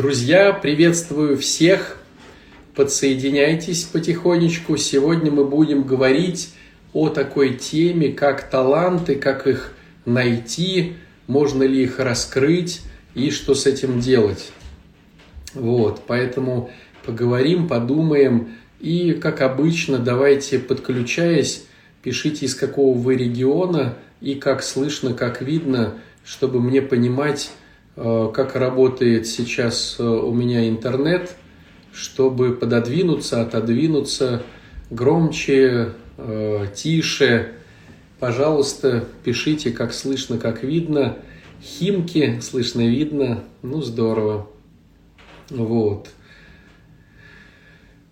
Друзья, приветствую всех. Подсоединяйтесь потихонечку. Сегодня мы будем говорить о такой теме, как таланты, как их найти, можно ли их раскрыть и что с этим делать. Вот, поэтому поговорим, подумаем. И, как обычно, давайте, подключаясь, пишите, из какого вы региона и как слышно, как видно, чтобы мне понимать, как работает сейчас э, у меня интернет, чтобы пододвинуться, отодвинуться громче, э, тише. Пожалуйста, пишите, как слышно, как видно. Химки слышно, видно. Ну, здорово. Вот.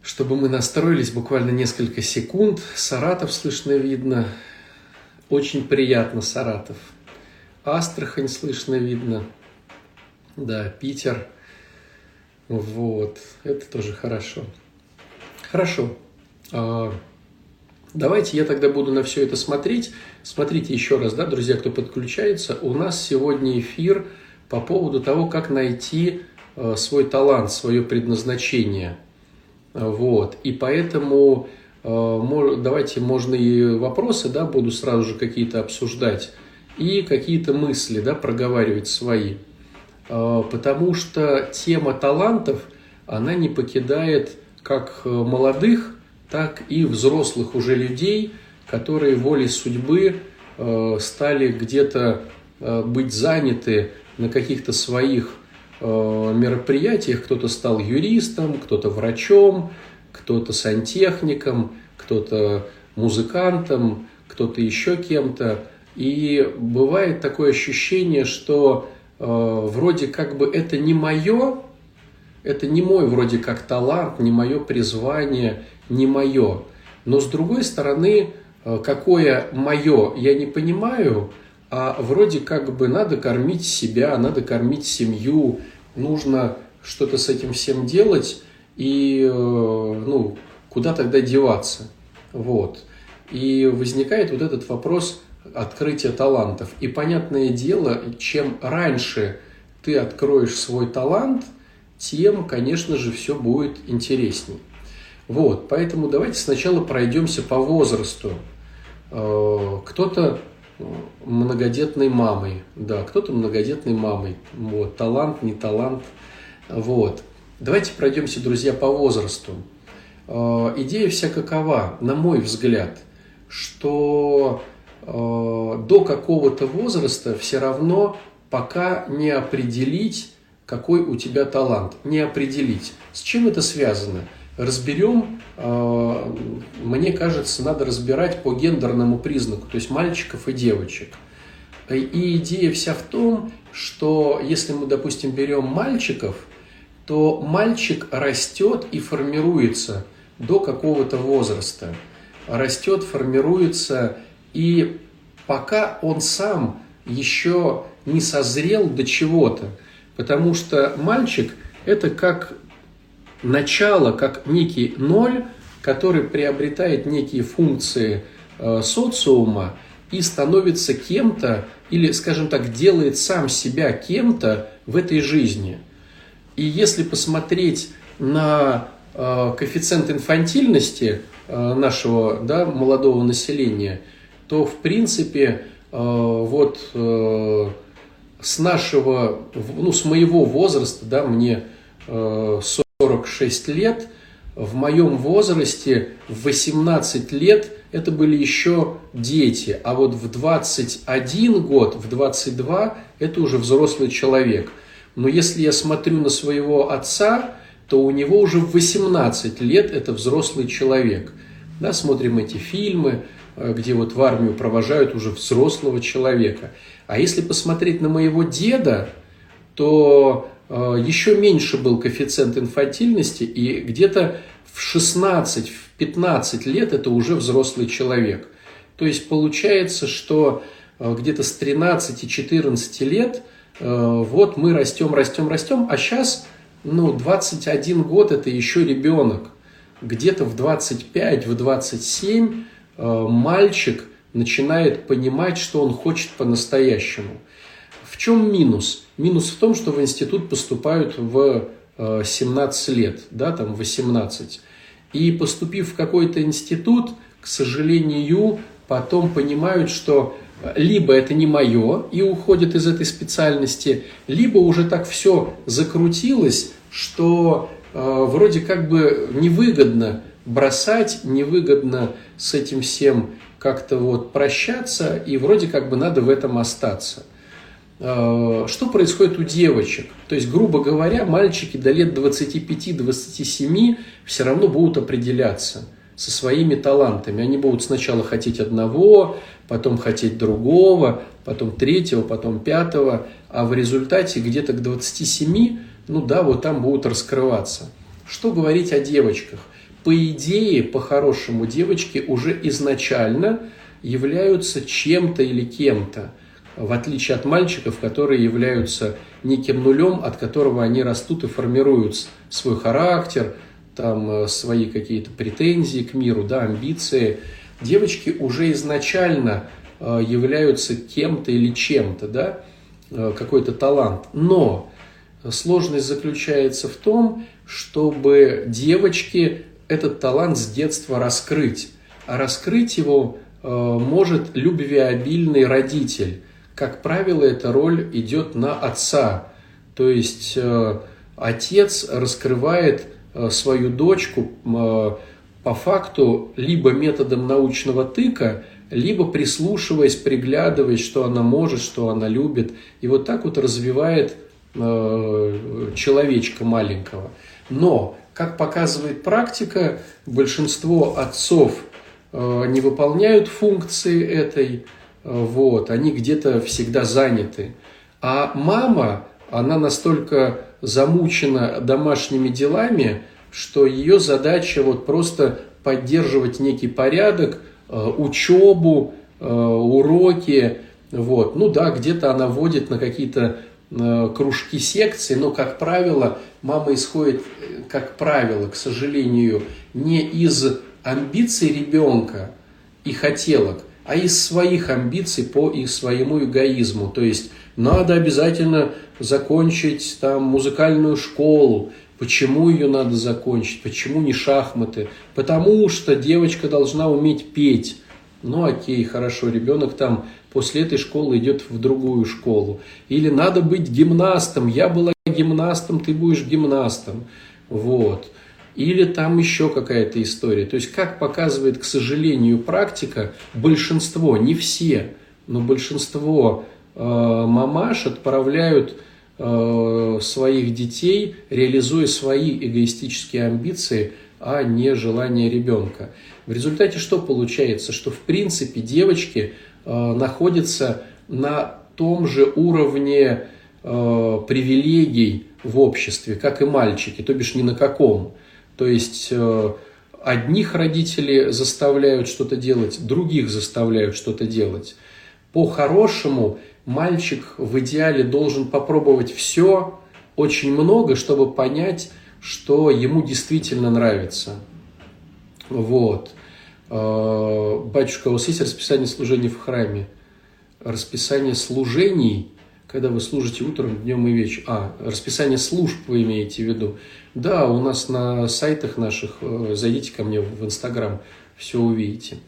Чтобы мы настроились буквально несколько секунд. Саратов слышно, видно. Очень приятно, Саратов. Астрахань слышно, видно. Да, Питер. Вот, это тоже хорошо. Хорошо. А, давайте я тогда буду на все это смотреть. Смотрите еще раз, да, друзья, кто подключается. У нас сегодня эфир по поводу того, как найти а, свой талант, свое предназначение. Вот. И поэтому а, давайте можно и вопросы, да, буду сразу же какие-то обсуждать, и какие-то мысли, да, проговаривать свои. А, потому что тема талантов, она не покидает как э, молодых, так и взрослых уже людей, которые волей судьбы э, стали где-то э, быть заняты на каких-то своих мероприятиях. Кто-то стал юристом, кто-то врачом, кто-то сантехником, кто-то музыкантом, кто-то еще кем-то. И бывает такое ощущение, что вроде как бы это не мое, это не мой вроде как талант, не мое призвание, не мое. Но с другой стороны, э, какое мое, я не понимаю, а вроде как бы надо кормить себя, надо кормить семью, нужно что-то с этим всем делать, и э, ну, куда тогда деваться? Вот. И возникает вот этот вопрос – открытие талантов. И понятное дело, чем раньше ты откроешь свой талант, тем, конечно же, все будет интересней. Вот, поэтому давайте сначала пройдемся по возрасту. Э, кто-то э, многодетной мамой, да, кто-то многодетной мамой. Вот, талант, не талант. Вот. Давайте пройдемся, друзья, по возрасту. Э, идея вся какова, на мой взгляд, что до какого-то возраста все равно пока не определить, какой у тебя талант. Не определить. С чем это связано? Разберем, э, мне кажется, надо разбирать по гендерному признаку, то есть мальчиков и девочек. И идея вся в том, что если мы, допустим, берем мальчиков, то мальчик растет и формируется до какого-то возраста. Растет, формируется и пока он сам еще не созрел до чего-то, потому что мальчик – это как начало, как некий ноль, который приобретает некие функции э, социума и становится кем-то, или, скажем так, делает сам себя кем-то в этой жизни. И если посмотреть на э, коэффициент инфантильности э, нашего да, молодого населения – то в принципе э, вот э, с нашего, ну с моего возраста, да, мне 46 э, лет, в моем возрасте в 18 лет это были еще дети, а вот в 21 год, в 22 это уже взрослый человек. Но если я смотрю на своего отца, то у него уже в 18 лет это взрослый человек. Да, смотрим эти фильмы, где вот в армию провожают уже взрослого человека. А если посмотреть на моего деда, то э, еще меньше был коэффициент инфантильности, и где-то в 16, в 15 лет это уже взрослый человек. То есть получается, что э, где-то с 13-14 лет вот мы растем, растем, растем, а сейчас ну, 21 год это еще ребенок. Где-то в 25, в 27 Э, мальчик начинает понимать, что он хочет по-настоящему. В чем минус? Минус в том, что в институт поступают в 17 лет, да, там 18. И поступив в какой-то институт, к сожалению, потом понимают, что либо это не мое и уходят из этой специальности, либо уже так все закрутилось, что э, вроде как бы невыгодно бросать, невыгодно с этим всем как-то вот прощаться, и вроде как бы надо в этом остаться. Э, что происходит у девочек? То есть, грубо говоря, мальчики до лет 25-27 все равно будут определяться – со своими талантами. Они будут сначала хотеть одного, потом хотеть другого, потом третьего, потом пятого, а в результате где-то к 27, ну да, вот там будут раскрываться. Что говорить о девочках? По идее, по-хорошему, девочки уже изначально являются чем-то или кем-то, в отличие от мальчиков, которые являются неким нулем, от которого они растут и формируют свой характер – там э, свои какие-то претензии к миру, да, амбиции. Девочки уже изначально э, являются кем-то или чем-то, да, э, какой-то талант. Но сложность заключается в том, чтобы девочки этот талант с детства раскрыть. А раскрыть его может любвеобильный родитель. Как правило, эта роль идет на отца. То есть отец раскрывает Э, свою дочку э, по факту либо методом научного тыка, либо прислушиваясь, приглядываясь, что она может, что она любит. И вот так вот развивает э, человечка маленького. Но, как показывает практика, большинство отцов не выполняют функции этой, вот, они где-то всегда заняты. А мама, она настолько замучена домашними делами, что ее задача вот просто поддерживать некий порядок, э, учебу, э, уроки. Вот. Ну да, где-то она водит на какие-то э, кружки секции, но, как правило, мама исходит, как правило, к сожалению, не из амбиций ребенка и хотелок, а из своих амбиций по их своему эгоизму. То есть надо обязательно закончить там музыкальную школу. Почему ее надо закончить? Почему не шахматы? Потому что девочка должна уметь петь. Ну окей, хорошо, ребенок там после этой школы идет в другую школу. Или надо быть гимнастом. Я была гимнастом, ты будешь гимнастом. Вот. Или там еще какая-то история. То есть, как показывает, к сожалению, практика, большинство, не все, но большинство э, мамаш отправляют Э, своих детей, реализуя свои эгоистические амбиции, а не желание ребенка. В результате что получается? Что в принципе девочки э, находятся на том же уровне э, привилегий в обществе, как и мальчики, то бишь ни на каком. То есть одних родители заставляют что-то делать, других заставляют что-то делать. По-хорошему мальчик в идеале должен попробовать все, очень много, чтобы понять, что ему действительно нравится. Вот. А, батюшка, у вас есть расписание служений в храме? Расписание служений, когда вы служите утром, днем и вечером. А, расписание служб вы имеете в виду. Да, у нас на сайтах наших, э, зайдите ко мне в Инстаграм, все увидите.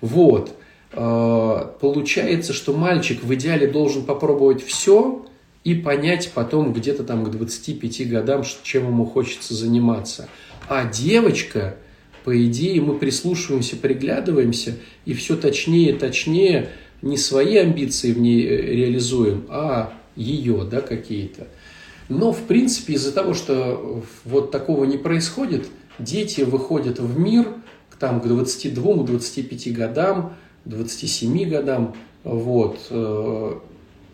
Вот. А, получается, что мальчик в идеале должен попробовать все и понять потом где-то там к 25 годам, чем ему хочется заниматься. А девочка, по идее, мы прислушиваемся, приглядываемся и все точнее точнее не свои амбиции в ней э, реализуем, а ее, да, какие-то. Но, в принципе, из-за того, что вот такого не происходит, дети выходят в мир там, к 22-25 годам, 27 годам, вот, э,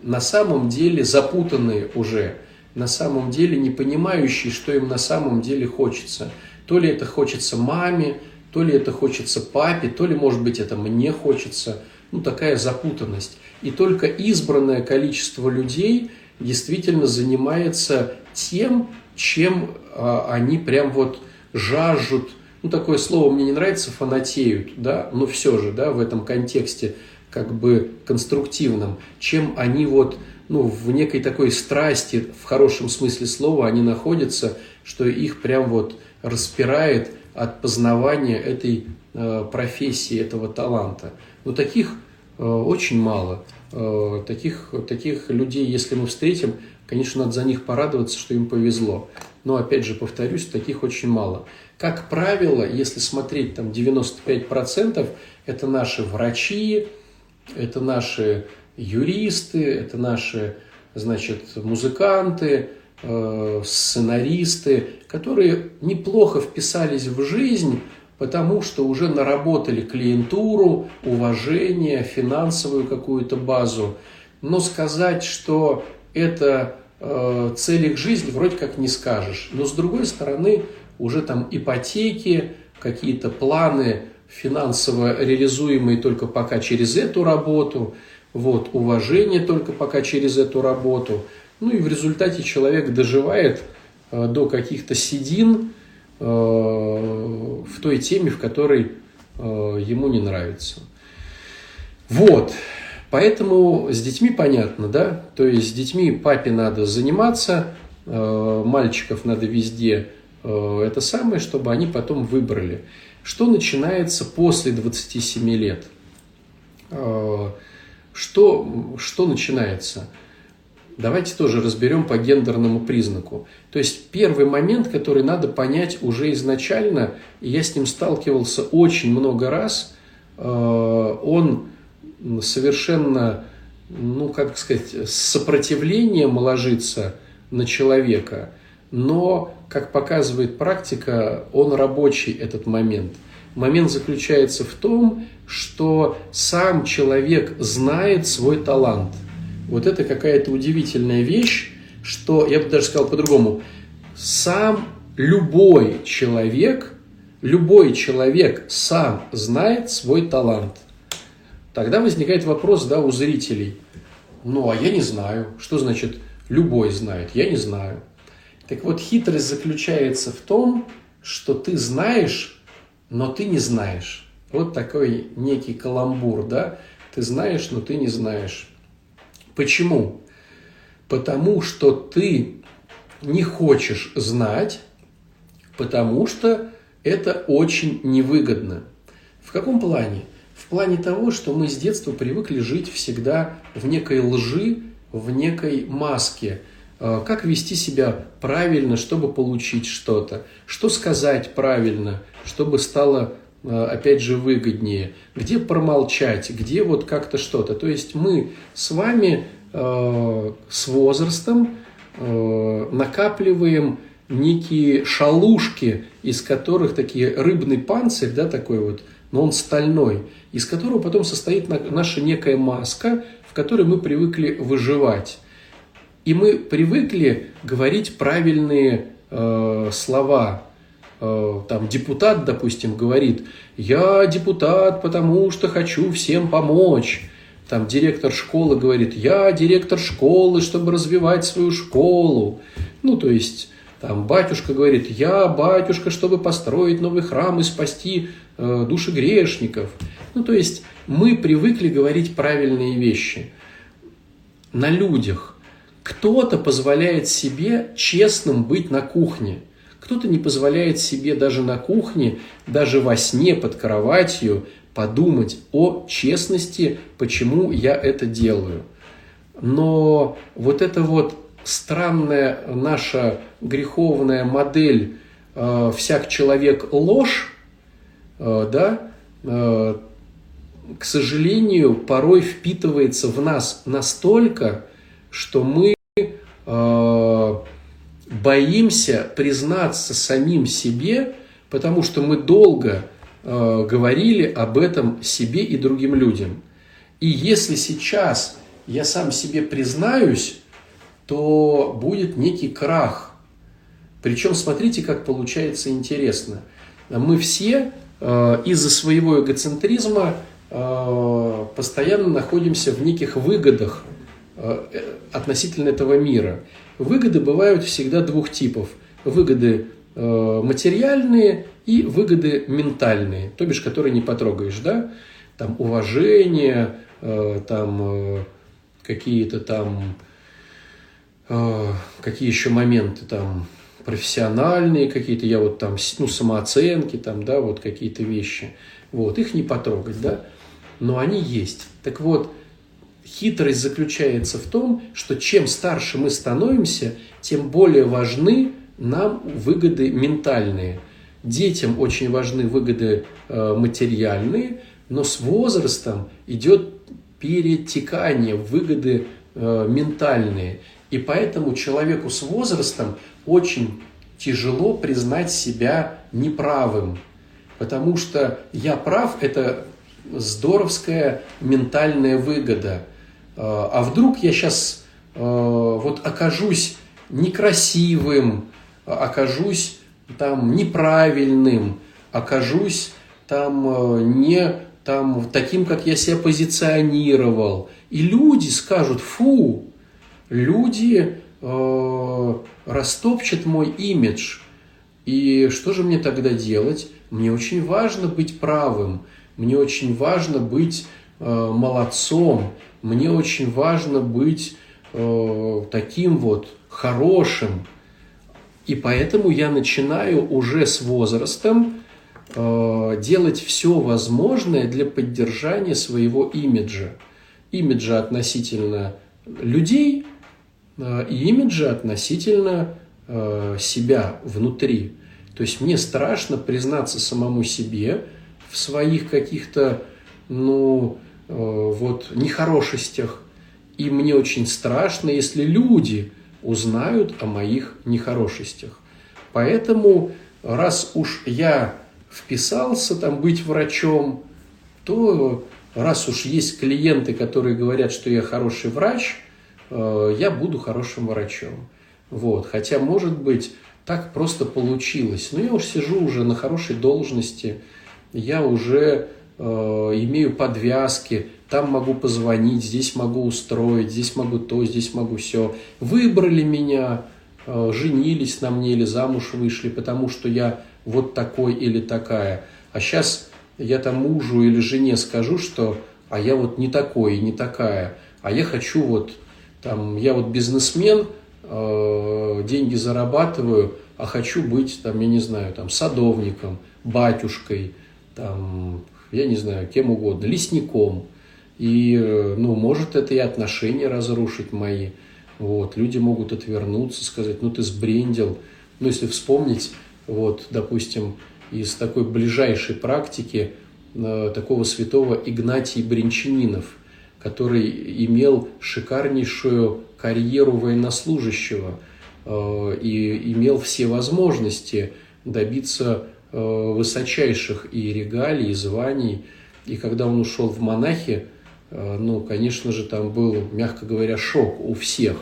на самом деле запутанные уже, на самом деле не понимающие, что им на самом деле хочется. То ли это хочется маме, то ли это хочется папе, то ли, может быть, это мне хочется. Ну, такая запутанность. И только избранное количество людей действительно занимается тем, чем а, они прям вот жаждут ну, такое слово мне не нравится, фанатеют, да, но все же, да, в этом контексте как бы конструктивном, чем они вот ну, в некой такой страсти, в хорошем смысле слова, они находятся, что их прям вот распирает от познавания этой э, профессии, этого таланта. Но таких э, очень мало. Э, таких, таких людей, если мы встретим, конечно, надо за них порадоваться, что им повезло. Но, опять же, повторюсь, таких очень мало. Как правило, если смотреть, там 95% это наши врачи, это наши юристы, это наши, значит, музыканты, э, сценаристы, которые неплохо вписались в жизнь, потому что уже наработали клиентуру, уважение, финансовую какую-то базу. Но сказать, что это э, цель их жизни, вроде как не скажешь. Но с другой стороны, уже там ипотеки, какие-то планы финансово реализуемые только пока через эту работу, вот, уважение только пока через эту работу. Ну и в результате человек доживает э, до каких-то седин э, в той теме, в которой э, ему не нравится. Вот. Поэтому с детьми понятно, да? То есть с детьми папе надо заниматься, мальчиков надо везде это самое, чтобы они потом выбрали. Что начинается после 27 лет? Э, что, что начинается? Давайте тоже разберем по гендерному признаку. То есть первый момент, который надо понять уже изначально, и я с ним сталкивался очень много раз, он совершенно, ну, как сказать, с сопротивлением ложится на человека, но, как показывает практика, он рабочий этот момент. Момент заключается в том, что сам человек знает свой талант. Вот это какая-то удивительная вещь, что, я бы даже сказал по-другому, сам любой человек, любой человек сам знает свой талант – Тогда возникает вопрос да, у зрителей. Ну, а я не знаю. Что значит любой знает? Я не знаю. Так вот, хитрость заключается в том, что ты знаешь, но ты не знаешь. Вот такой некий каламбур, да? Ты знаешь, но ты не знаешь. Почему? Потому что ты не хочешь знать, потому что это очень невыгодно. В каком плане? В плане того, что мы с детства привыкли жить всегда в некой лжи, в некой маске. Э, как вести себя правильно, чтобы получить что-то? Что сказать правильно, чтобы стало, э, опять же, выгоднее? Где промолчать? Где вот как-то что-то? То есть мы с вами э, с возрастом накапливаем некие шалушки, из которых такие рыбный панцирь, да, такой вот – но он стальной, из которого потом состоит наша некая маска, в которой мы привыкли выживать. И мы привыкли говорить правильные э, слова. Э, там депутат, допустим, говорит, я депутат, потому что хочу всем помочь. Там директор школы говорит, я директор школы, чтобы развивать свою школу. Ну, то есть там батюшка говорит, я батюшка, чтобы построить новый храм и спасти э, души грешников. Ну, то есть мы привыкли говорить правильные вещи на людях. Кто-то позволяет себе честным быть на кухне. Кто-то не позволяет себе даже на кухне, даже во сне под кроватью подумать о честности, почему я это делаю. Но вот это вот странная наша греховная модель э, «всяк человек ложь», э, да, э, к сожалению, порой впитывается в нас настолько, что мы э, боимся признаться самим себе, потому что мы долго э, говорили об этом себе и другим людям. И если сейчас я сам себе признаюсь, то будет некий крах. Причем смотрите, как получается интересно. Мы все э, из-за своего эгоцентризма э, постоянно находимся в неких выгодах относительно этого мира. Выгоды бывают всегда двух типов. Выгоды э, материальные и выгоды ментальные, то бишь, которые не потрогаешь, да? Там уважение, э, там э, какие-то там э, какие еще моменты там профессиональные какие-то, я вот там, ну, самооценки там, да, вот какие-то вещи. Вот, их не потрогать, да, но они есть. Так вот, хитрость заключается в том, что чем старше мы становимся, тем более важны нам выгоды ментальные. Детям очень важны выгоды э, материальные, но с возрастом идет перетекание выгоды э, ментальные. И поэтому человеку с возрастом очень тяжело признать себя неправым. Потому что я прав – это здоровская ментальная выгода. Э, а вдруг я сейчас э, вот окажусь некрасивым, окажусь там неправильным, окажусь там э, не там, таким, как я себя позиционировал. И люди скажут, фу, люди э, растопчат мой имидж. И что же мне тогда делать? Мне очень важно быть правым, мне очень важно быть э, молодцом, мне очень важно быть э, таким вот хорошим. И поэтому я начинаю уже с возрастом э, делать все возможное для поддержания своего имиджа. Имиджа относительно людей э, и имиджа относительно э, себя внутри. То есть мне страшно признаться самому себе в своих каких-то, ну, вот, нехорошестях. И мне очень страшно, если люди узнают о моих нехорошестях. Поэтому, раз уж я вписался там быть врачом, то раз уж есть клиенты, которые говорят, что я хороший врач, э, я буду хорошим врачом. Вот. Хотя, может быть, так просто получилось. Но я уж сижу уже на хорошей должности, я уже э, имею подвязки, там могу позвонить, здесь могу устроить, здесь могу то, здесь могу все. Выбрали меня, э, женились на мне или замуж вышли, потому что я вот такой или такая. А сейчас я там мужу или жене скажу, что а я вот не такой и не такая, а я хочу вот, там, я вот бизнесмен, э, деньги зарабатываю, а хочу быть, там, я не знаю, там, садовником, батюшкой, там, я не знаю, кем угодно, лесником. И, э, ну, может это и отношения разрушить мои. Вот, люди могут отвернуться, сказать, ну, ты сбрендил. Ну, если вспомнить, вот, допустим, из такой ближайшей практики э, такого святого Игнатия Бринчанинов, который имел шикарнейшую карьеру военнослужащего э, и имел все возможности добиться высочайших и регалий, и званий. И когда он ушел в монахи, э, ну, конечно же, там был, мягко говоря, шок у всех.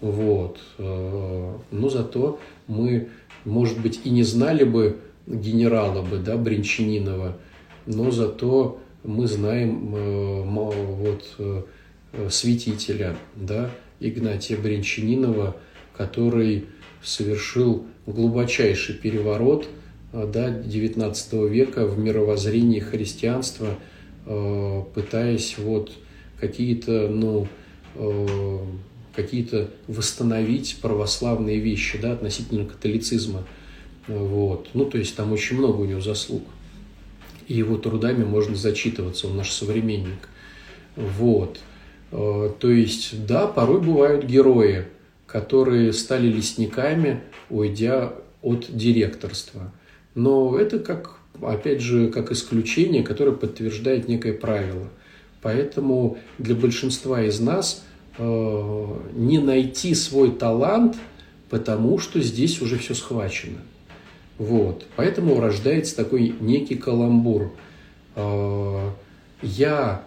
Вот. Э, но зато мы, может быть, и не знали бы генерала бы, да, Бринчанинова, но зато мы знаем э, вот, э, святителя, да, Игнатия Бринчанинова, который совершил глубочайший переворот э, да, XIX века в мировоззрении христианства, пытаясь вот какие-то, ну, какие-то восстановить православные вещи да, относительно католицизма. Вот. Ну, то есть там очень много у него заслуг. И его трудами можно зачитываться, он наш современник. Вот. Э, то есть, да, порой бывают герои, которые стали лесниками, уйдя от директорства. Но это как, опять же, как исключение, которое подтверждает некое правило. Поэтому для большинства из нас э, не найти свой талант, потому что здесь уже все схвачено. Вот. Поэтому рождается такой некий каламбур. А, я,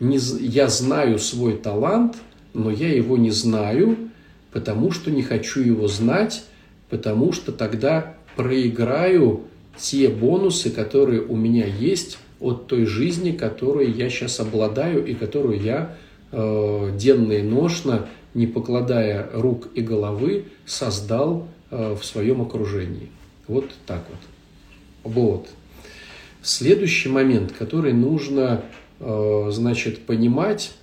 не, я знаю свой талант, но я его не знаю, потому что не хочу его знать, потому что тогда проиграю те бонусы, которые у меня есть от той жизни, которой я сейчас обладаю и которую я э, денно и ношно, не покладая рук и головы, создал э, в своем окружении. Вот так вот. Вот. Следующий момент, который нужно, э, значит, понимать,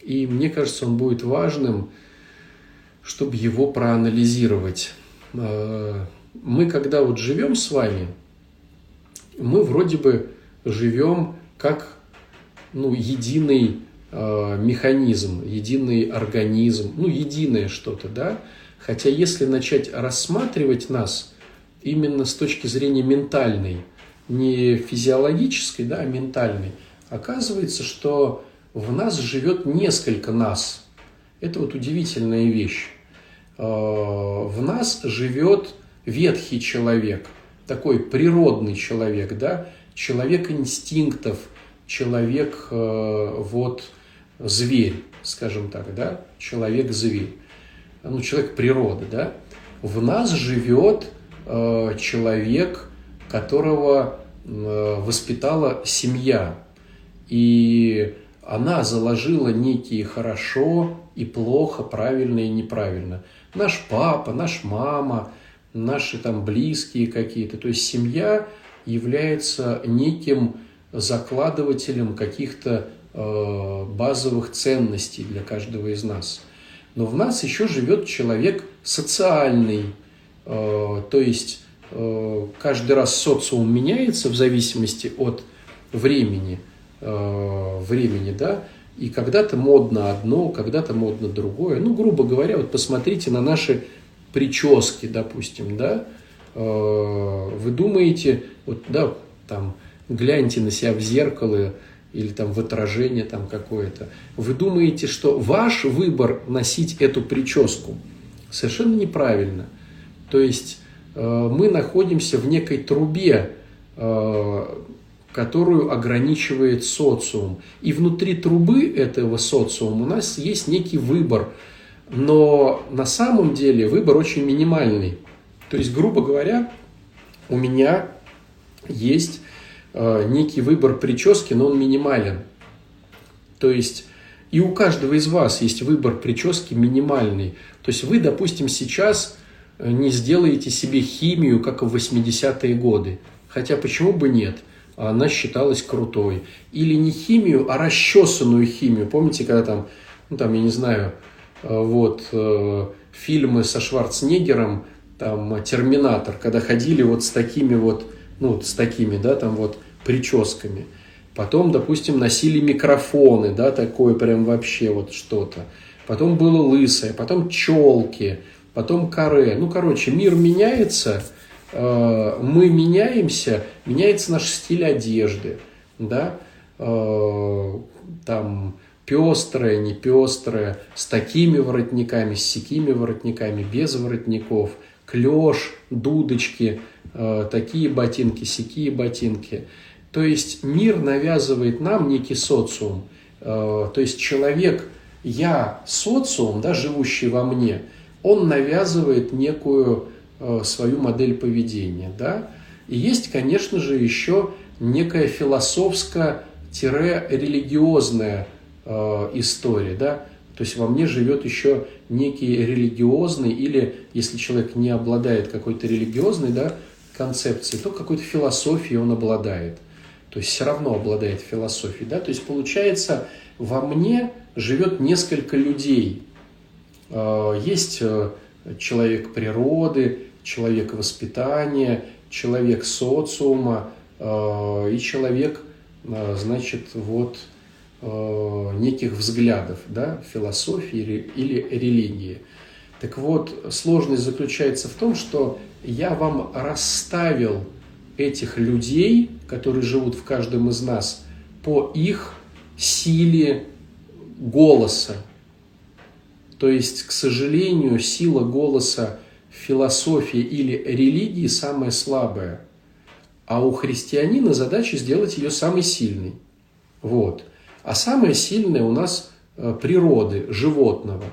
и мне кажется, он будет важным, чтобы его проанализировать. Э, мы, когда вот живем с вами, мы вроде бы живем как ну, единый э, механизм, единый организм, ну, единое что-то, да. Хотя если начать рассматривать нас именно с точки зрения ментальной, не физиологической, да, а ментальной, оказывается, что в нас живет несколько нас. Это вот удивительная вещь. Э, в нас живет ветхий человек, такой природный человек, да, человек инстинктов, человек э, вот зверь, скажем так, да, человек-зверь, ну, человек природы, да. В нас живет э, человек, которого э, воспитала семья, и она заложила некие хорошо и плохо, правильно и неправильно. Наш папа, наш мама – наши там близкие какие-то. То есть семья является неким закладывателем каких-то э, базовых ценностей для каждого из нас. Но в нас еще живет человек социальный, э, то есть э, каждый раз социум меняется в зависимости от времени, э, времени, да, и когда-то модно одно, когда-то модно другое. Ну, грубо говоря, вот посмотрите на наши прически, допустим, да, э, вы думаете, вот, да, там, гляньте на себя в зеркало или там в отражение там какое-то, вы думаете, что ваш выбор носить эту прическу совершенно неправильно. То есть э, мы находимся в некой трубе, э, которую ограничивает социум. И внутри трубы этого социума у нас есть некий выбор – но на самом деле выбор очень минимальный. То есть, грубо говоря, у меня есть э, некий выбор прически, но он минимален. То есть и у каждого из вас есть выбор прически минимальный. То есть вы, допустим, сейчас э, не сделаете себе химию, как в 80-е годы. Хотя почему бы нет? Она считалась крутой. Или не химию, а расчесанную химию. Помните, когда там, ну там, я не знаю, вот, э, фильмы со Шварценеггером, там, Терминатор, когда ходили вот с такими вот, ну, с такими, да, там вот прическами. Потом, допустим, носили микрофоны, да, такое прям вообще вот что-то. Потом было лысое, потом челки, потом каре. Ну, короче, мир меняется, э, мы меняемся, меняется наш стиль одежды, да, там пестрая, не пестрая, с такими воротниками, с сякими воротниками, без воротников, клеш, дудочки, э, такие ботинки, сякие ботинки. То есть мир навязывает нам некий социум. Э, то есть человек, я социум, да, живущий во мне, он навязывает некую э, свою модель поведения. Да? И есть, конечно же, еще некая философско-религиозная э, истории, да, то есть во мне живет еще некий религиозный, или если человек не обладает какой-то религиозной да, концепцией, то какой-то философией он обладает. То есть все равно обладает философией. Да? То есть получается, во мне живет несколько людей. Э, есть э, человек природы, человек воспитания, человек социума э, и человек, значит, вот неких взглядов, да, философии или религии. Так вот, сложность заключается в том, что я вам расставил этих людей, которые живут в каждом из нас, по их силе голоса. То есть, к сожалению, сила голоса философии или религии самая слабая, а у христианина задача сделать ее самой сильной. Вот. А самое сильное у нас э, природы, животного.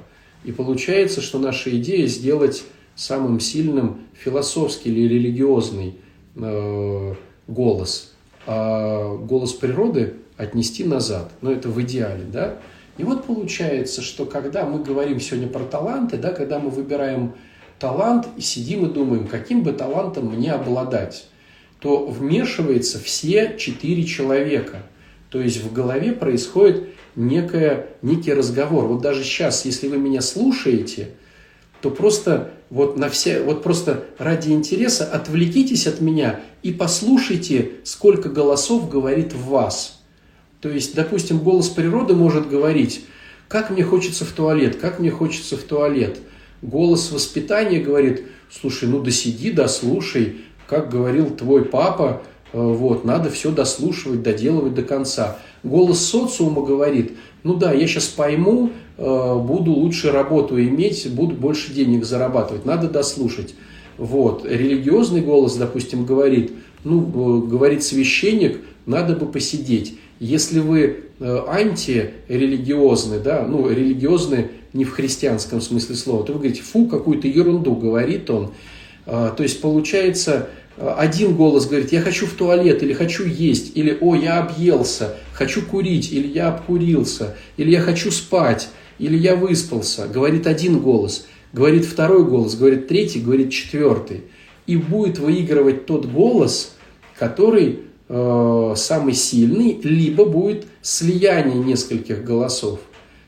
И получается, что наша идея сделать самым сильным философский или религиозный э, голос, а голос природы отнести назад. Но это в идеале, да? И вот получается, что когда мы говорим сегодня про таланты, да, когда мы выбираем талант и сидим и думаем, каким бы талантом мне обладать, то вмешивается все четыре человека – то есть в голове происходит некое, некий разговор. Вот даже сейчас, если вы меня слушаете, то просто вот на все, вот просто ради интереса отвлекитесь от меня и послушайте, сколько голосов говорит в вас. То есть, допустим, голос природы может говорить, как мне хочется в туалет, как мне хочется в туалет. Голос воспитания говорит, слушай, ну досиди, дослушай, как говорил твой папа, вот, надо все дослушивать, доделывать до конца. Голос социума говорит, ну да, я сейчас пойму, э, буду лучше работу иметь, буду больше денег зарабатывать, надо дослушать. Вот. Религиозный голос, допустим, говорит, ну, э, говорит священник, надо бы посидеть. Если вы э, антирелигиозны, да, ну, религиозны не в христианском смысле слова, то вы говорите, фу, какую-то ерунду говорит он. То есть получается, один голос говорит, я хочу в туалет, или хочу есть, или, о, я объелся, хочу курить, или я обкурился, или я хочу спать, или я выспался. Говорит один голос, говорит второй голос, говорит третий, говорит четвертый. И будет выигрывать тот голос, который э, самый сильный, либо будет слияние нескольких голосов.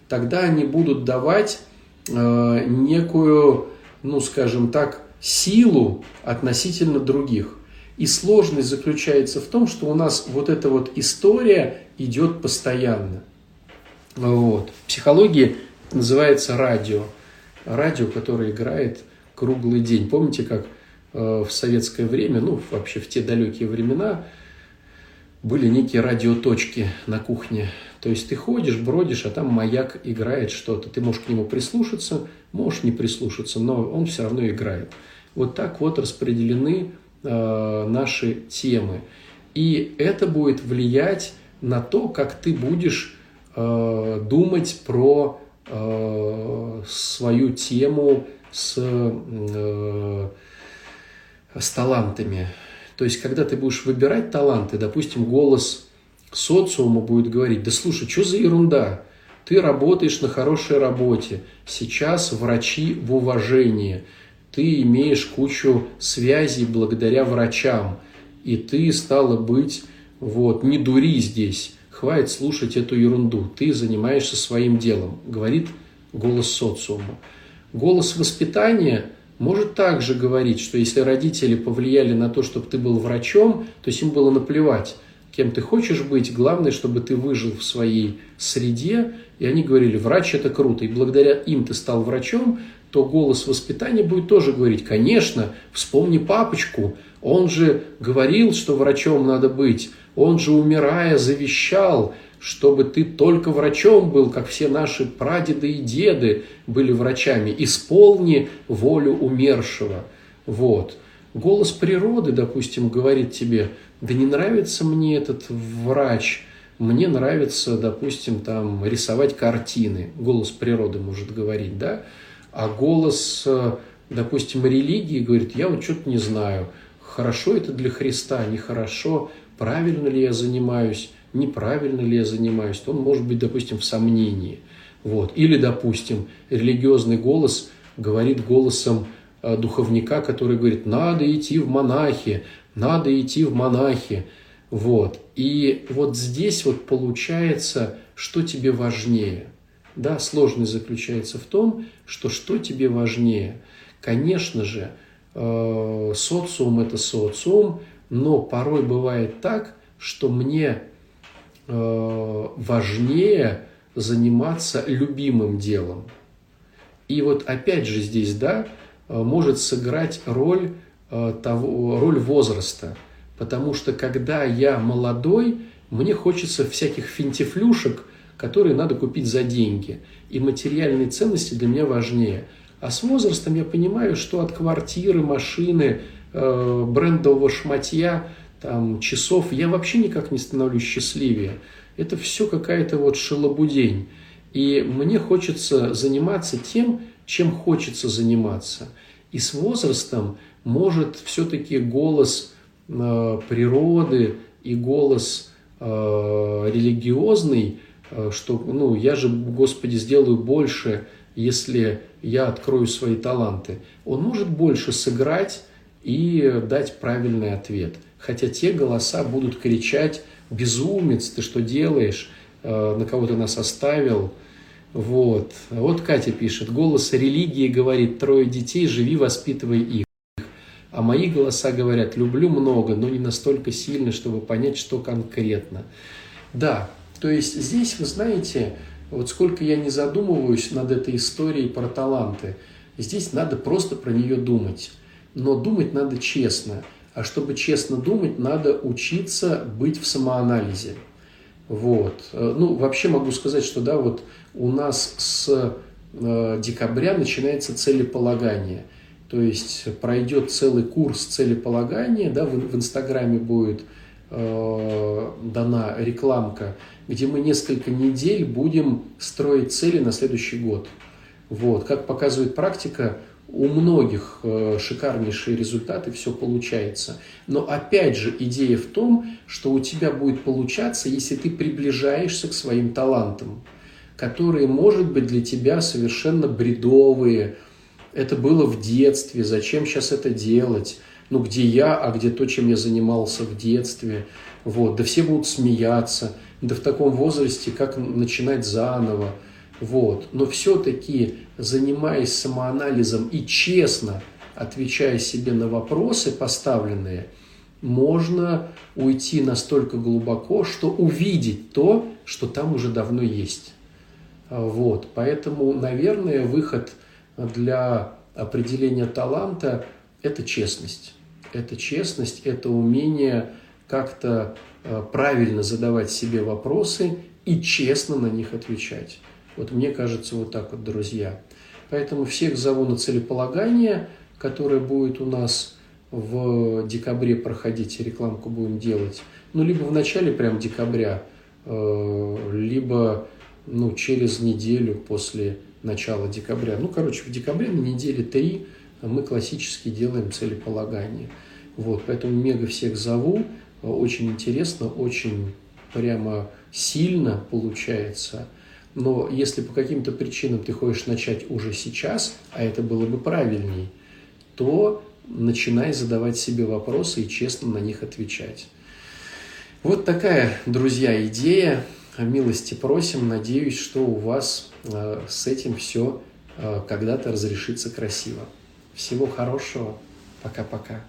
Тогда они будут давать э, некую, ну скажем так, силу относительно других. И сложность заключается в том, что у нас вот эта вот история идет постоянно. Вот. В психологии называется радио. Радио, которое играет круглый день. Помните, как э, в советское время, ну, вообще в те далекие времена, были некие радиоточки на кухне. То есть ты ходишь, бродишь, а там маяк играет что-то. Ты можешь к нему прислушаться, можешь не прислушаться, но он все равно играет. Вот так вот распределены э, наши темы. И это будет влиять на то, как ты будешь э, думать про э, свою тему с, с талантами. То есть, когда ты будешь выбирать таланты, допустим, голос социума будет говорить, да слушай, что за ерунда? Ты работаешь на хорошей работе, сейчас врачи в уважении – ты имеешь кучу связей благодаря врачам, и ты, стало быть, вот, не дури здесь, хватит слушать эту ерунду, ты занимаешься своим делом, говорит голос социума. Голос воспитания может также говорить, что если родители повлияли на то, чтобы ты был врачом, то есть им было наплевать, кем ты хочешь быть, главное, чтобы ты выжил в своей среде, и они говорили, врач это круто, и благодаря им ты стал врачом, то голос воспитания будет тоже говорить, конечно, вспомни папочку, он же говорил, что врачом надо быть, он же, умирая, завещал, чтобы ты только врачом был, как все наши прадеды и деды были врачами. Исполни волю умершего. Вот. Голос природы, допустим, говорит тебе, да не нравится мне этот врач, мне нравится, допустим, там рисовать картины. Голос природы может говорить, да? А голос, э, допустим, религии говорит, я вот что-то не знаю, хорошо это для Христа, нехорошо, правильно ли я занимаюсь, неправильно ли я занимаюсь, то он может быть, допустим, в сомнении. Вот. Или, допустим, религиозный голос говорит голосом э, духовника, который говорит, надо идти в монахи, надо идти в монахи. Вот. И вот здесь вот получается, что тебе важнее – да, сложность заключается в том, что что тебе важнее. Конечно же, э, социум – это социум, но порой бывает так, что мне э, важнее заниматься любимым делом. И вот опять же здесь, да, э, может сыграть роль, того, роль возраста. Потому что когда я молодой, мне хочется всяких финтифлюшек – которые надо купить за деньги. И материальные ценности для меня важнее. А с возрастом я понимаю, что от квартиры, машины, э, брендового шматья, там, часов я вообще никак не становлюсь счастливее. Это все какая-то вот шелобудень. И мне хочется заниматься тем, чем хочется заниматься. И с возрастом может все-таки голос э, природы и голос э, религиозный – что, ну, я же, Господи, сделаю больше, если я открою свои таланты. Он может больше сыграть и дать правильный ответ. Хотя те голоса будут кричать, безумец, ты что делаешь, э, на кого ты нас оставил, Вот. Вот Катя пишет. Голос религии говорит, трое детей, живи, воспитывай их. А мои голоса говорят, люблю много, но не настолько сильно, чтобы понять, что конкретно. Да, то есть здесь, вы знаете, вот сколько я не задумываюсь над этой историей про таланты, здесь надо просто про нее думать. Но думать надо честно. А чтобы честно думать, надо учиться быть в самоанализе. Вот. Э, ну, вообще могу сказать, что да, вот у нас с э, декабря начинается целеполагание. То есть пройдет целый курс целеполагания, да, в, в Инстаграме будет э, дана рекламка, где мы несколько недель будем строить цели на следующий год. Вот. Как показывает практика, у многих э, шикарнейшие результаты, все получается. Но опять же идея в том, что у тебя будет получаться, если ты приближаешься к своим талантам, которые, может быть, для тебя совершенно бредовые. Это было в детстве, зачем сейчас это делать? Ну, где я, а где то, чем я занимался в детстве? Вот, да все будут смеяться, да в таком возрасте, как начинать заново? Вот. Но все-таки, занимаясь самоанализом и честно отвечая себе на вопросы поставленные, можно уйти настолько глубоко, что увидеть то, что там уже давно есть. Вот. Поэтому, наверное, выход для определения таланта – это честность. Это честность, это умение как-то э, правильно задавать себе вопросы и честно на них отвечать. Вот мне кажется, вот так вот, друзья. Поэтому всех зову на целеполагание, которое будет у нас в декабре проходить, рекламку будем делать. Ну, либо в начале прям декабря, э, либо ну, через неделю после начала декабря. Ну, короче, в декабре на неделе три мы классически делаем целеполагание. Вот, поэтому мега всех зову. Очень интересно, очень прямо сильно получается – но если по каким-то причинам ты хочешь начать уже сейчас, а это было бы правильней, то начинай задавать себе вопросы и честно на них отвечать. Вот такая, друзья, идея. Милости просим. Надеюсь, что у вас э, с этим все э, когда-то разрешится красиво. Всего хорошего. Пока-пока.